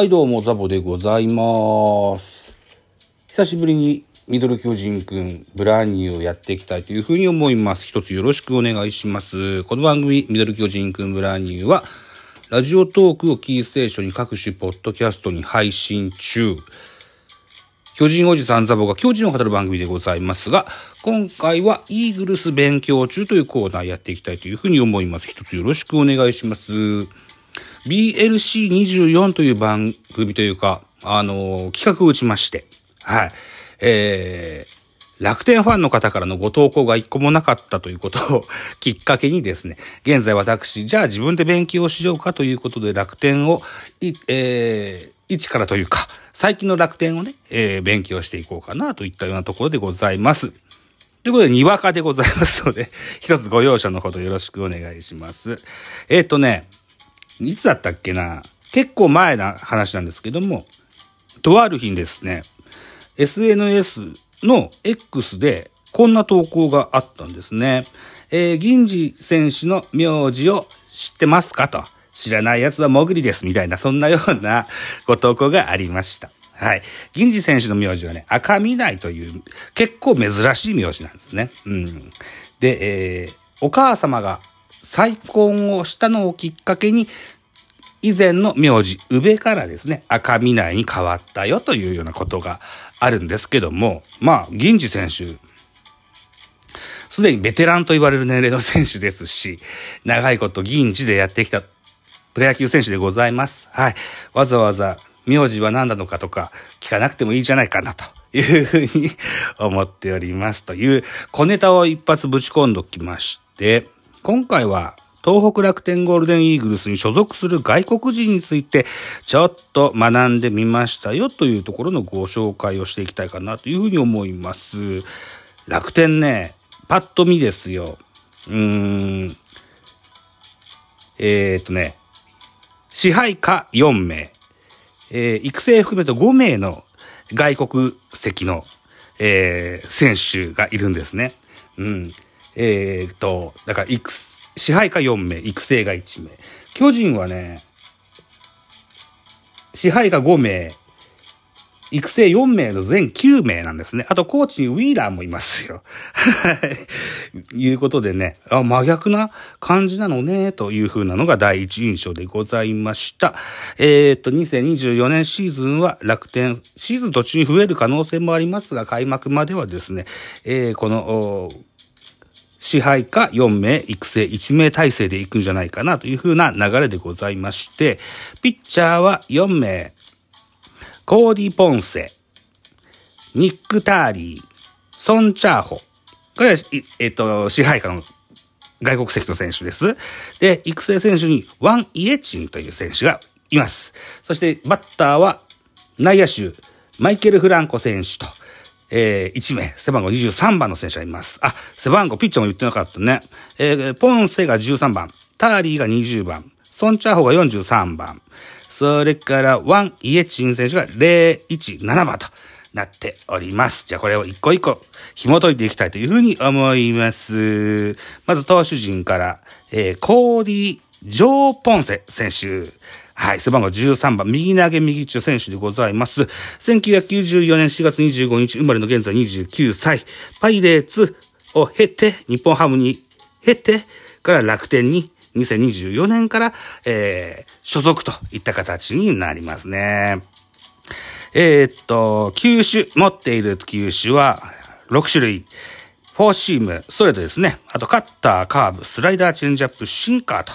はい、どうも、ザボでございます。久しぶりにミドル巨人くん、ブランニューをやっていきたいというふうに思います。一つよろしくお願いします。この番組、ミドル巨人くん、ブランニューは、ラジオトークをキーステーションに各種ポッドキャストに配信中。巨人おじさんザボが巨人を語る番組でございますが、今回はイーグルス勉強中というコーナーやっていきたいというふうに思います。一つよろしくお願いします。BLC24 という番組というか、あの企画を打ちまして、はい。えー、楽天ファンの方からのご投稿が一個もなかったということを きっかけにですね、現在私、じゃあ自分で勉強しようかということで楽天を、えー、一からというか、最近の楽天をね、えー、勉強していこうかなといったようなところでございます。ということで、にわかでございますので、一つご容赦のほどよろしくお願いします。えっ、とね、いつだったっけな？結構前な話なんですけども、とある日にですね、SNS の X でこんな投稿があったんですね。えー、銀次選手の名字を知ってますかと。知らない奴はモグリです。みたいな、そんなような ご投稿がありました。はい。銀次選手の名字はね、赤見ないという、結構珍しい名字なんですね。うん。で、えー、お母様が再婚をしたのをきっかけに、以前の名字、宇部からですね、赤見内に変わったよというようなことがあるんですけども、まあ、銀次選手、すでにベテランと言われる年齢の選手ですし、長いこと銀次でやってきたプロ野球選手でございます。はい。わざわざ名字は何なのかとか聞かなくてもいいじゃないかなというふうに思っておりますという小ネタを一発ぶち込んどきまして、今回は東北楽天ゴールデンイーグルスに所属する外国人についてちょっと学んでみましたよというところのご紹介をしていきたいかなというふうに思います。楽天ね、パッと見ですよ。うーん。えー、っとね、支配下4名、えー育成含めて5名の外国籍の、えー選手がいるんですね。うん。えーっと、だから、育支配下4名、育成が1名。巨人はね、支配下5名、育成4名の全9名なんですね。あと、コーチにウィーラーもいますよ。はい。いうことでね、あ、真逆な感じなのね、という風なのが第一印象でございました。えーっと、2024年シーズンは楽天、シーズン途中に増える可能性もありますが、開幕まではですね、えーこの、支配下4名、育成1名体制で行くんじゃないかなという風な流れでございまして、ピッチャーは4名、コーディ・ポンセ、ニック・ターリー、ソン・チャーホ。これは、えっと、支配下の外国籍の選手です。で、育成選手にワン・イエチンという選手がいます。そして、バッターは内野手、マイケル・フランコ選手と、えー、1名、背番号23番の選手がいます。あ、背番号、ピッチャーも言ってなかったね。えー、ポンセが13番、ターリーが20番、ソン・チャーホが43番、それから、ワン・イエチン選手が017番となっております。じゃあこれを一個一個紐解いていきたいというふうに思います。まず投手陣から、えー、コーディ・ジョー・ポンセ選手。はい、背番号13番、右投げ右中選手でございます。1994年4月25日生まれの現在29歳。パイレーツを経て、日本ハムに経て、から楽天に2024年から、えー、所属といった形になりますね。えーっと、球種、持っている球種は6種類。フォーシーム、ストレートですね。あと、カッター、カーブ、スライダー、チェンジアップ、シンカーと、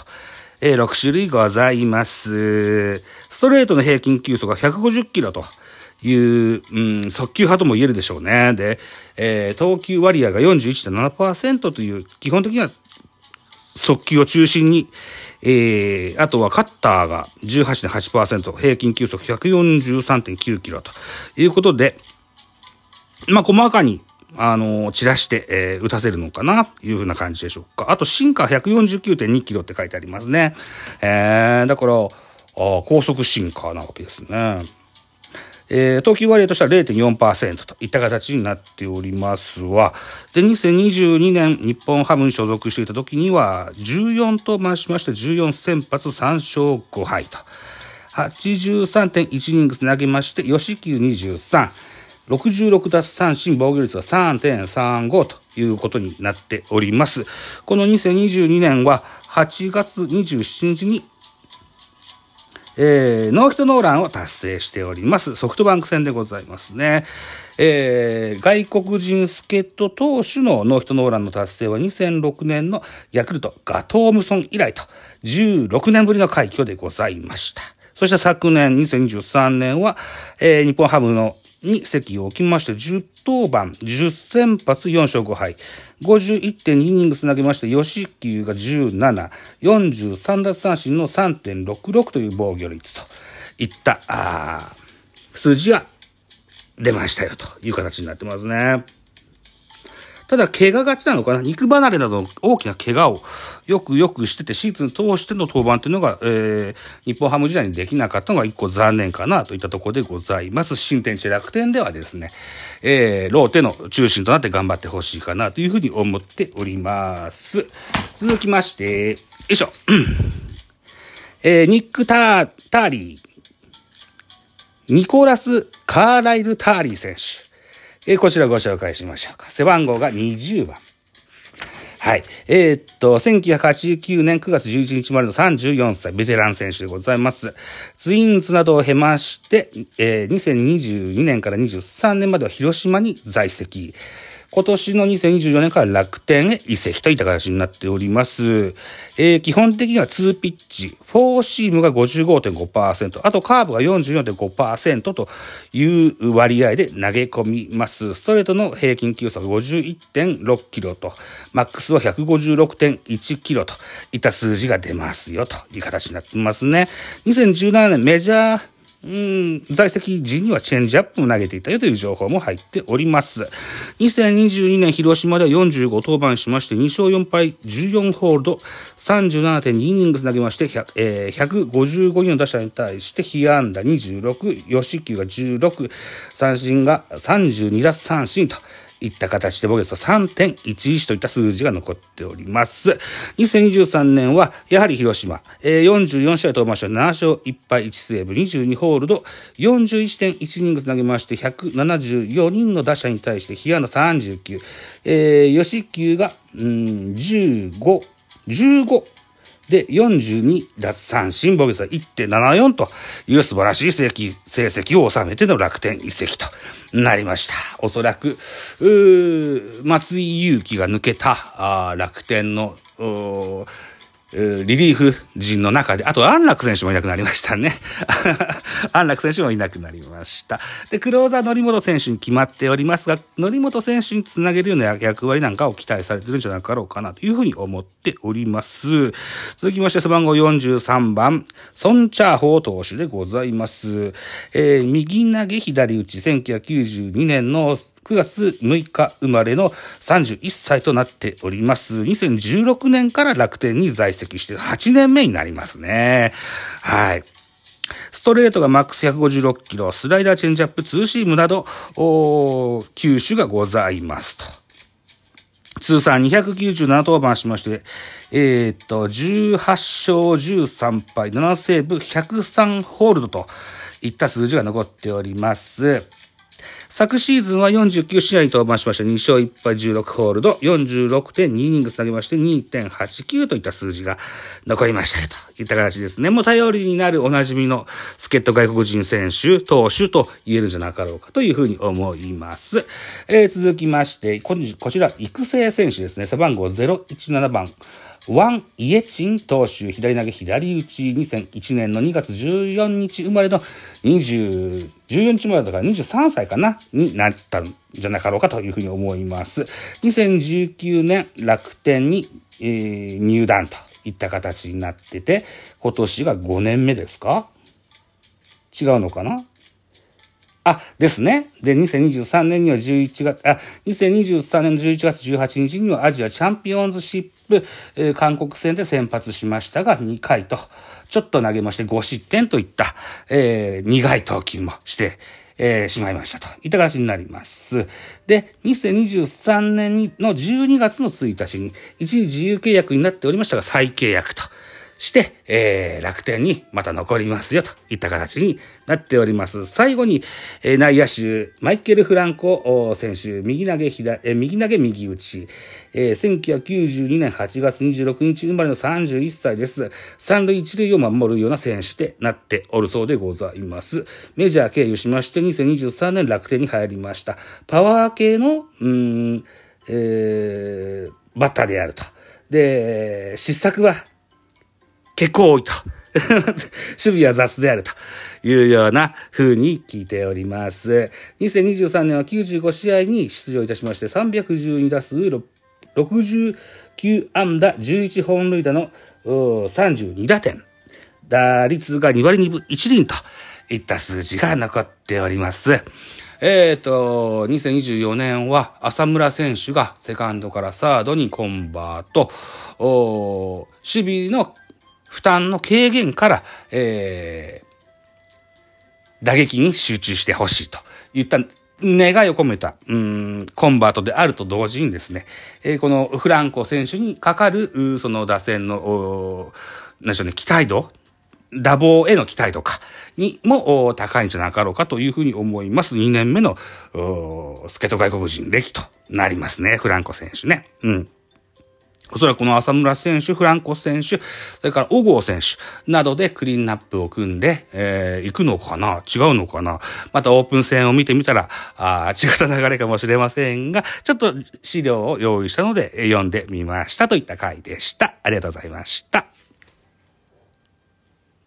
え6種類ございます。ストレートの平均球速が150キロという、うん、速球派とも言えるでしょうね。で、えー投球割合が41.7%という、基本的には速球を中心に、えー、あとはカッターが18.8%、平均球速143.9キロということで、まあ、細かに、あの散らして、えー打たせるのかな、いうふうな感じでしょうか。あと、シンカー149.2キロって書いてありますね。えー、だから、あ高速シンカーなわけですね。えー、投球割合としては0.4%といった形になっておりますわ。で、2022年日本ハムに所属していた時には、14と増しまして14先発3勝5敗と。83.1イニングス投げまして、吉球23、66奪三振、防御率が3.35ということになっております。この2022年は8月27日にえー、ノーヒットノーランを達成しております。ソフトバンク戦でございますね。えー、外国人助っ人投手のノーヒットノーランの達成は2006年のヤクルトガトームソン以来と16年ぶりの快挙でございました。そして昨年2023年は、えー、日本ハムのに席を置きまして、10登板、10先発4勝5敗、51.2イニングス投げまして、吉球が17、43奪三振の3.66という防御率といった、あ数字が出ましたよという形になってますね。ただ、怪我がちなのかな？肉離れなどの大きな怪我をよくよくしてて、シーズン通しての登板というのが、えー、日本ハム時代にできなかったのが一個残念かなといったところでございます。新天地楽天ではですね、えー、ローテの中心となって頑張ってほしいかなというふうに思っております。続きまして、よいしょ。えー、ニック・ター、ターリー、ニコラス・カーライル・ターリー選手。えー、こちらご紹介しましょうか。背番号が20番。はい。えー、っと、1989年9月11日までの34歳、ベテラン選手でございます。ツインズなどを経まして、えー、2022年から23年までは広島に在籍。今年の2024年から楽天へ移籍といった形になっております。えー、基本的には2ピッチ、4シームが55.5%、あとカーブが44.5%という割合で投げ込みます。ストレートの平均球速51.6キロと、マックスは156.1キロといった数字が出ますよという形になってますね。2017年メジャーうん、在籍時にはチェンジアップも投げていたよという情報も入っております。2022年広島では45登板しまして2勝4敗14ホールド37.2イニングス投げまして、えー、155人の打者に対して被安打26、吉球が16、三振が32奪三振といった形で防御率は3.11といった数字が残っております。2023年は、やはり広島、えー、44試合登板して7勝1敗1セーブ22ホールド、41.1イニング投げまして、174人の打者に対して被安打39、えー、吉球が、うん、15、15、で、42奪三振、防御率は1.74という素晴らしい成績成績を収めての楽天移籍となりました。おそらく、松井裕樹が抜けた楽天のリリーフ陣の中で、あと安楽選手もいなくなりましたね。安楽選手もいなくなりました。で、クローザー則本選手に決まっておりますが、則本選手につなげるような役割なんかを期待されてるんじゃなかろうかなというふうに思っております。続きまして、背番号43番、ソンチャーホー投手でございます。えー、右投げ左打ち、1992年の9月6日生まれの31歳となっております。2016年から楽天に在籍して8年目になりますね。はい。ストレートがマックス156キロ、スライダーチェンジアップ、ツーシームなど、球種がございますと。通算297登板しまして、えー、っと、18勝13敗、7セーブ、103ホールドといった数字が残っております。昨シーズンは49試合に登板しまして2勝1敗16ホールド、46.2イニングス投げまして2.89といった数字が残りましたよといった形ですね。もう頼りになるおなじみの助っ人外国人選手、投手と言えるんじゃなかろうかというふうに思います。えー、続きまして、こちら育成選手ですね。背番号017番。ワン・イエチン投手、左投げ左打ち、2001年の2月14日生まれの20、14日生まれだから23歳かなになったんじゃなかろうかというふうに思います。2019年楽天に、えー、入団といった形になってて、今年が5年目ですか？違うのかな？あ、ですね。で、2023年には11月、あ、2023年の11月18日にはアジアチャンピオンズシップ、えー、韓国戦で先発しましたが、2回と、ちょっと投げまして5失点といった、えー、苦い投球もして、えー、しまいましたといった形になります。で、2023年の12月の1日に一時自由契約になっておりましたが再契約として、えー、楽天にまた残りますよといった形になっております。最後に、えー、内野手、マイケル・フランコ選手、右投げ左、えー、右投げ右打ち、えー、1992年8月26日生まれの31歳です。三塁一塁を守るような選手でなっておるそうでございます。メジャー経由しまして2023年楽天に入りました。パワー系の、うん、えー、バッターであると。で、失策は結構多いと。守備は雑であるというような風に聞いております。2023年は95試合に出場いたしまして、312打数69安打11本塁打の32打点。打率が2割2分1厘といった数字が残っております。えっ、ー、と、2024年は浅村選手がセカンドからサードにコンバート、守備の負担の軽減から、えー、打撃に集中してほしいといった願いを込めた、うん、コンバートであると同時にですね、えー、このフランコ選手にかかる、その打線の、何でしょうね、期待度打棒への期待とかにも高いんじゃなかろうかというふうに思います。2年目の、助っ人外国人歴となりますね。フランコ選手ね。うん。おそらくこの浅村選手、フランコ選手、それから小郷選手などでクリーンナップを組んで、えー、行くのかな違うのかなまたオープン戦を見てみたら、あ違った流れかもしれませんが、ちょっと資料を用意したので読んでみましたといった回でした。ありがとうございました。